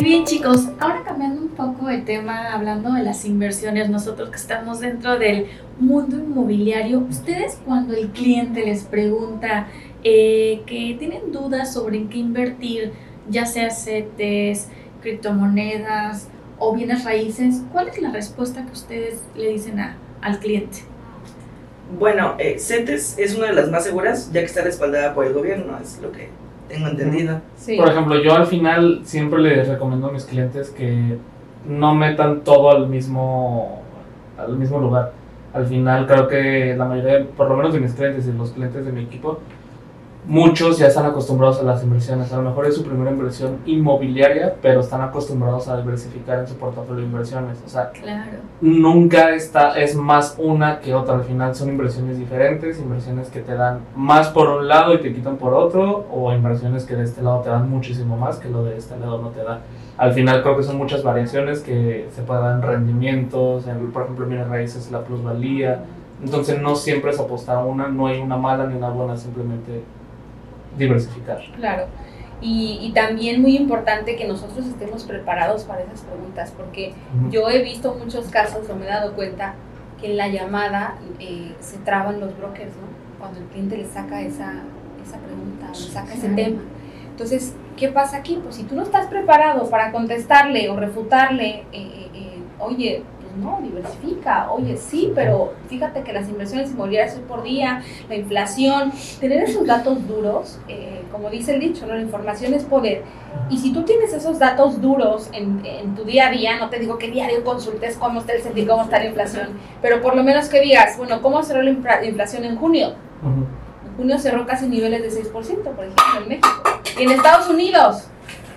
Y bien chicos, ahora cambiando un poco de tema, hablando de las inversiones, nosotros que estamos dentro del mundo inmobiliario, ustedes cuando el cliente les pregunta eh, que tienen dudas sobre en qué invertir, ya sea CETES, criptomonedas o bienes raíces, ¿cuál es la respuesta que ustedes le dicen a, al cliente? Bueno, eh, CETES es una de las más seguras, ya que está respaldada por el gobierno, es lo que tengo entendido. Por ejemplo, yo al final siempre les recomiendo a mis clientes que no metan todo al mismo, al mismo lugar. Al final creo que la mayoría, por lo menos de mis clientes y los clientes de mi equipo, muchos ya están acostumbrados a las inversiones. A lo mejor es su primera inversión inmobiliaria, pero están acostumbrados a diversificar en su portafolio de inversiones. O sea, nunca está, es más una que otra. Al final son inversiones diferentes, inversiones que te dan más por un lado y te quitan por otro, o inversiones que de este lado te dan muchísimo más que lo de este lado no te da. Al final creo que son muchas variaciones que se pueden dar en rendimientos, por ejemplo, en raíces, la plusvalía. Entonces no siempre es apostar a una, no hay una mala ni una buena, simplemente diversificar. Claro. Y, y, también muy importante que nosotros estemos preparados para esas preguntas, porque yo he visto muchos casos, o me he dado cuenta, que en la llamada eh, se traban los brokers, ¿no? Cuando el cliente le saca esa, esa pregunta, le saca ese tema. Entonces, ¿qué pasa aquí? Pues si tú no estás preparado para contestarle o refutarle, eh, eh, oye, no, diversifica, oye, sí, pero fíjate que las inversiones inmobiliarias hoy por día, la inflación, tener esos datos duros, eh, como dice el dicho, ¿no? la información es poder. Y si tú tienes esos datos duros en, en, tu día a día, no te digo que diario consultes cómo está el sentido, cómo está la inflación, pero por lo menos que digas, bueno, ¿cómo cerró la inflación en junio? En junio cerró casi niveles de 6%, por ejemplo, en México. Y en Estados Unidos,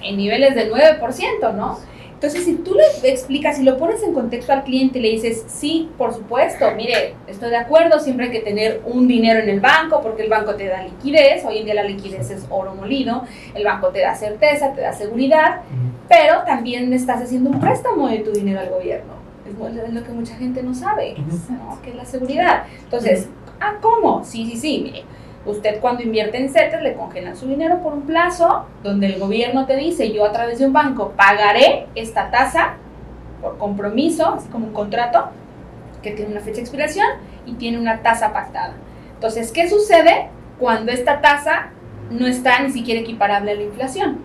en niveles del 9%, ¿no? Entonces, si tú le explicas y lo pones en contexto al cliente y le dices, sí, por supuesto, mire, estoy de acuerdo, siempre hay que tener un dinero en el banco porque el banco te da liquidez, hoy en día la liquidez es oro molido, el banco te da certeza, te da seguridad, pero también estás haciendo un préstamo de tu dinero al gobierno. Es lo que mucha gente no sabe, que es la seguridad. Entonces, ¿ah, cómo? Sí, sí, sí, mire Usted cuando invierte en CETES le congelan su dinero por un plazo donde el gobierno te dice yo a través de un banco pagaré esta tasa por compromiso, así como un contrato que tiene una fecha de expiración y tiene una tasa pactada. Entonces, ¿qué sucede cuando esta tasa no está ni siquiera equiparable a la inflación?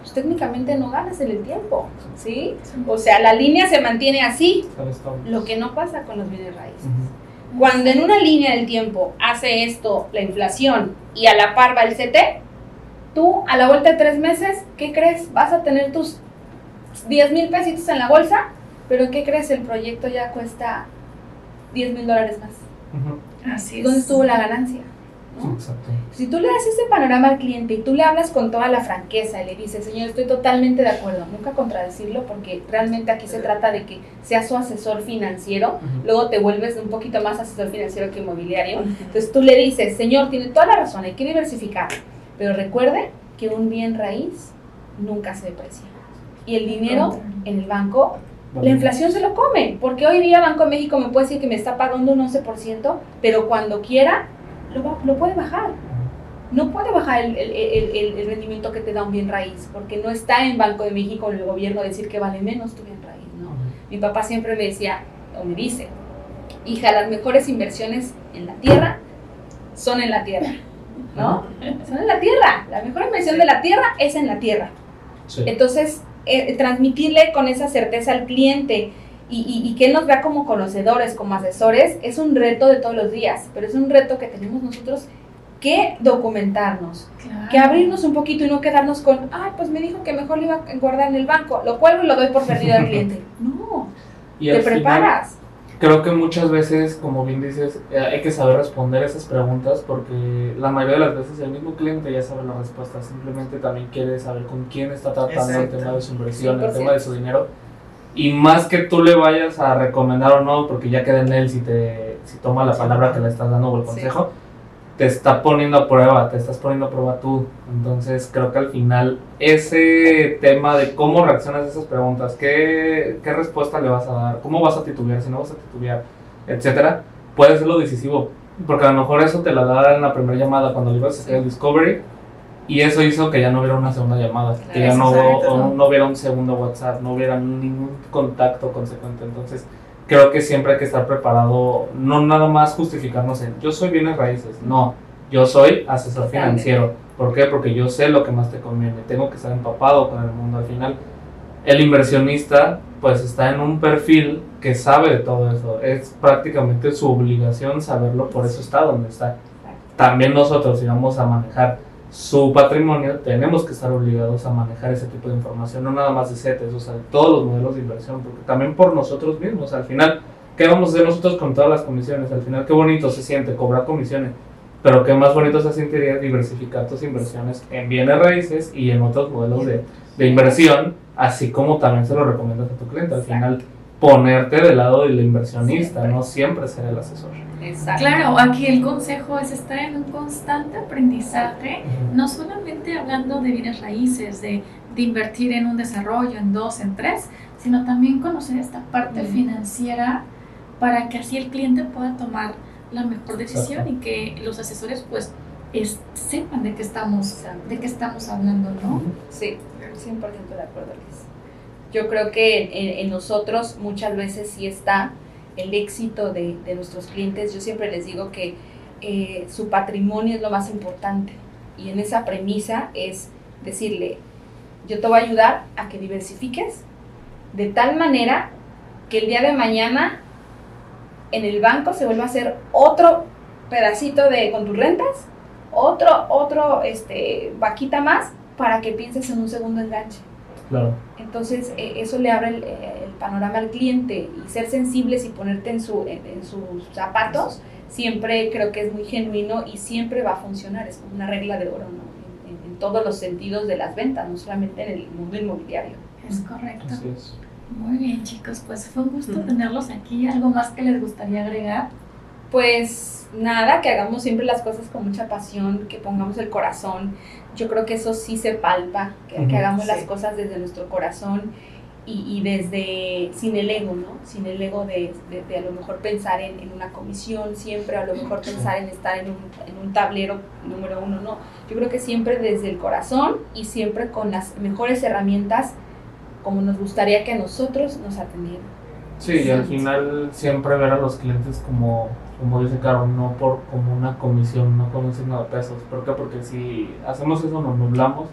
Pues técnicamente no ganas en el tiempo, ¿sí? O sea, la línea se mantiene así, lo que no pasa con los bienes raíces. Cuando en una línea del tiempo hace esto la inflación y a la par va el CT, tú a la vuelta de tres meses, ¿qué crees? Vas a tener tus 10 mil pesitos en la bolsa, pero ¿qué crees? El proyecto ya cuesta 10 mil dólares más. Así es. ¿Dónde estuvo la ganancia? Si tú le das ese panorama al cliente y tú le hablas con toda la franqueza y le dices, señor, estoy totalmente de acuerdo, nunca contradecirlo porque realmente aquí se trata de que sea su asesor financiero, luego te vuelves un poquito más asesor financiero que inmobiliario. Entonces tú le dices, señor, tiene toda la razón, hay que diversificar, pero recuerde que un bien raíz nunca se deprecia. Y el dinero en el banco la inflación se lo come, porque hoy día Banco de México me puede decir que me está pagando un 11%, pero cuando quiera lo, puede bajar. No puede bajar el, el, el, rendimiento que te da un bien raíz, porque no está en Banco de México en el gobierno decir que vale menos tu bien raíz. ¿no? Mi papá siempre me decía, o me dice, hija, las mejores inversiones en la tierra son en la tierra. ¿No? Son en la tierra. La mejor inversión de la tierra es en la tierra. Entonces, eh, transmitirle con esa certeza al cliente y, que él nos vea como conocedores, como asesores, es un reto de todos los días, pero es un reto que tenemos nosotros que documentarnos, que abrirnos un poquito y no quedarnos con, ay, pues me dijo que mejor lo iba a guardar en el banco, lo cual lo doy por perdido al cliente. No, te preparas. creo que muchas veces, como bien dices, eh, hay que saber responder esas preguntas porque la mayoría de las veces el mismo cliente ya sabe la respuesta, simplemente también quiere saber con quién está tratando el tema de su inversión, el tema de su dinero y más que tú le vayas a recomendar o no, porque ya queda en él si, te, si toma la palabra que le estás dando o el consejo, te está poniendo a prueba, te estás poniendo a prueba tú. Entonces creo que al final ese tema de cómo reaccionas a esas preguntas, qué, qué respuesta le vas a dar, cómo vas a titubear, si no vas a titubear, etcétera, puede ser lo decisivo. Porque a lo mejor eso te la da en la primera llamada cuando le ibas a hacer el discovery Y eso hizo que ya no hubiera una segunda llamada, que ya no, Exacto. o no hubiera un segundo WhatsApp, no hubiera ningún contacto consecuente. Entonces, creo que siempre hay que estar preparado, no nada más justificarnos en yo soy bienes raíces, no, yo soy asesor financiero. ¿Por qué? Porque yo sé lo que más te conviene, tengo que estar empapado con el mundo. Al final, el inversionista pues está en un perfil que sabe de todo eso, es prácticamente su obligación saberlo, por eso está donde está. También nosotros, si vamos a manejar su patrimonio, tenemos que estar obligados a manejar ese tipo de información, no nada más de CETES, o sea, de todos los modelos de inversión, porque también por nosotros mismos, al final, ¿qué vamos a hacer nosotros con todas las comisiones? Al final, qué bonito se siente cobrar comisiones, pero qué más bonito se sentiría diversificar tus inversiones en bienes raíces y en otros modelos de, de inversión, así como también se lo recomiendas a tu cliente. Al final, ponerte del lado del inversionista, Siempre. no siempre ser el asesor. Exacto. Claro, aquí el consejo es estar en un constante aprendizaje, no solamente hablando de bienes raíces, de, de invertir en un desarrollo, en dos, en tres, sino también conocer esta parte financiera para que así el cliente pueda tomar la mejor decisión Exacto. y que los asesores pues es- sepan de qué estamos, de qué estamos hablando, ¿no? Sí, 100% de acuerdo, Liz. Yo creo que en, en nosotros muchas veces sí está el éxito de, de nuestros clientes. Yo siempre les digo que eh, su patrimonio es lo más importante. Y en esa premisa es decirle, yo te voy a ayudar a que diversifiques de tal manera que el día de mañana en el banco se vuelva a hacer otro pedacito de con tus rentas, otro, otro, este, vaquita más para que pienses en un segundo enganche. Claro. Entonces, eh, eso le abre el, eh, el panorama al cliente y ser sensibles y ponerte en, su, en, en sus zapatos, siempre creo que es muy genuino y siempre va a funcionar. Es como una regla de oro, ¿no? En, en- en todos los sentidos de las ventas, no solamente en el mundo inmobiliario. Es correcto. Así es. Muy bien, chicos, pues fue un gusto tenerlos aquí. ¿Algo más que les gustaría agregar? Pues nada, que hagamos siempre las cosas con mucha pasión, que pongamos el corazón. Yo creo que eso sí se palpa, que, hagamos sí. las cosas desde nuestro corazón y, y desde, sin el ego, ¿no? Sin el ego de, de- de a lo mejor pensar en, en una comisión siempre, a lo mejor pensar en estar en un, en un tablero número uno, no. Yo creo que siempre desde el corazón y siempre con las mejores herramientas como nos gustaría que a nosotros nos atendieran. Sí, y al final siempre ver a los clientes como, como dice Caro, no por como una comisión, no como un signo de pesos. ¿Por qué? Porque si hacemos eso nos nublamos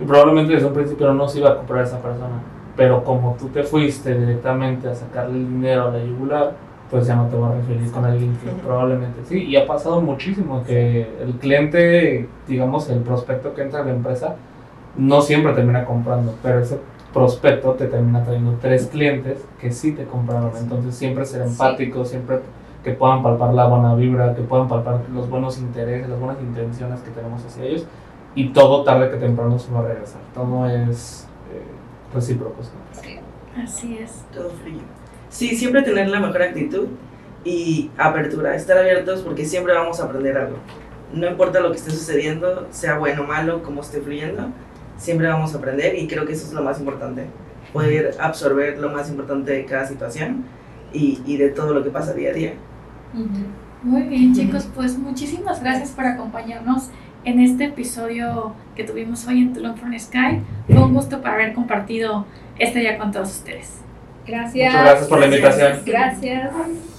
y probablemente desde un principio no se iba a comprar esa persona. Pero como tú te fuiste directamente a sacarle el dinero a la yugular, pues ya no te va a referir con alguien que probablemente sí. Y ha pasado muchísimo que el cliente, digamos, el prospecto que entra a la empresa, no siempre termina comprando, pero ese prospecto te termina trayendo tres clientes que sí te compraron. Entonces siempre ser empático, siempre que puedan palpar la buena vibra, que puedan palpar los buenos intereses, las buenas intenciones que tenemos hacia ellos. Y todo tarde que temprano se va a regresar. Todo es eh, recíproco. ¿sí? Así es. Todo fluye. Sí, siempre tener la mejor actitud y apertura, estar abiertos porque siempre vamos a aprender algo. No importa lo que esté sucediendo, sea bueno o malo, cómo esté fluyendo, siempre vamos a aprender y creo que eso es lo más importante. Poder absorber lo más importante de cada situación y, y de todo lo que pasa día a día. Muy bien, chicos, pues muchísimas gracias por acompañarnos en este episodio que tuvimos hoy en Tulum from Sky. Fue un gusto para haber compartido este día con todos ustedes. Gracias. Muchas gracias por la invitación. Gracias.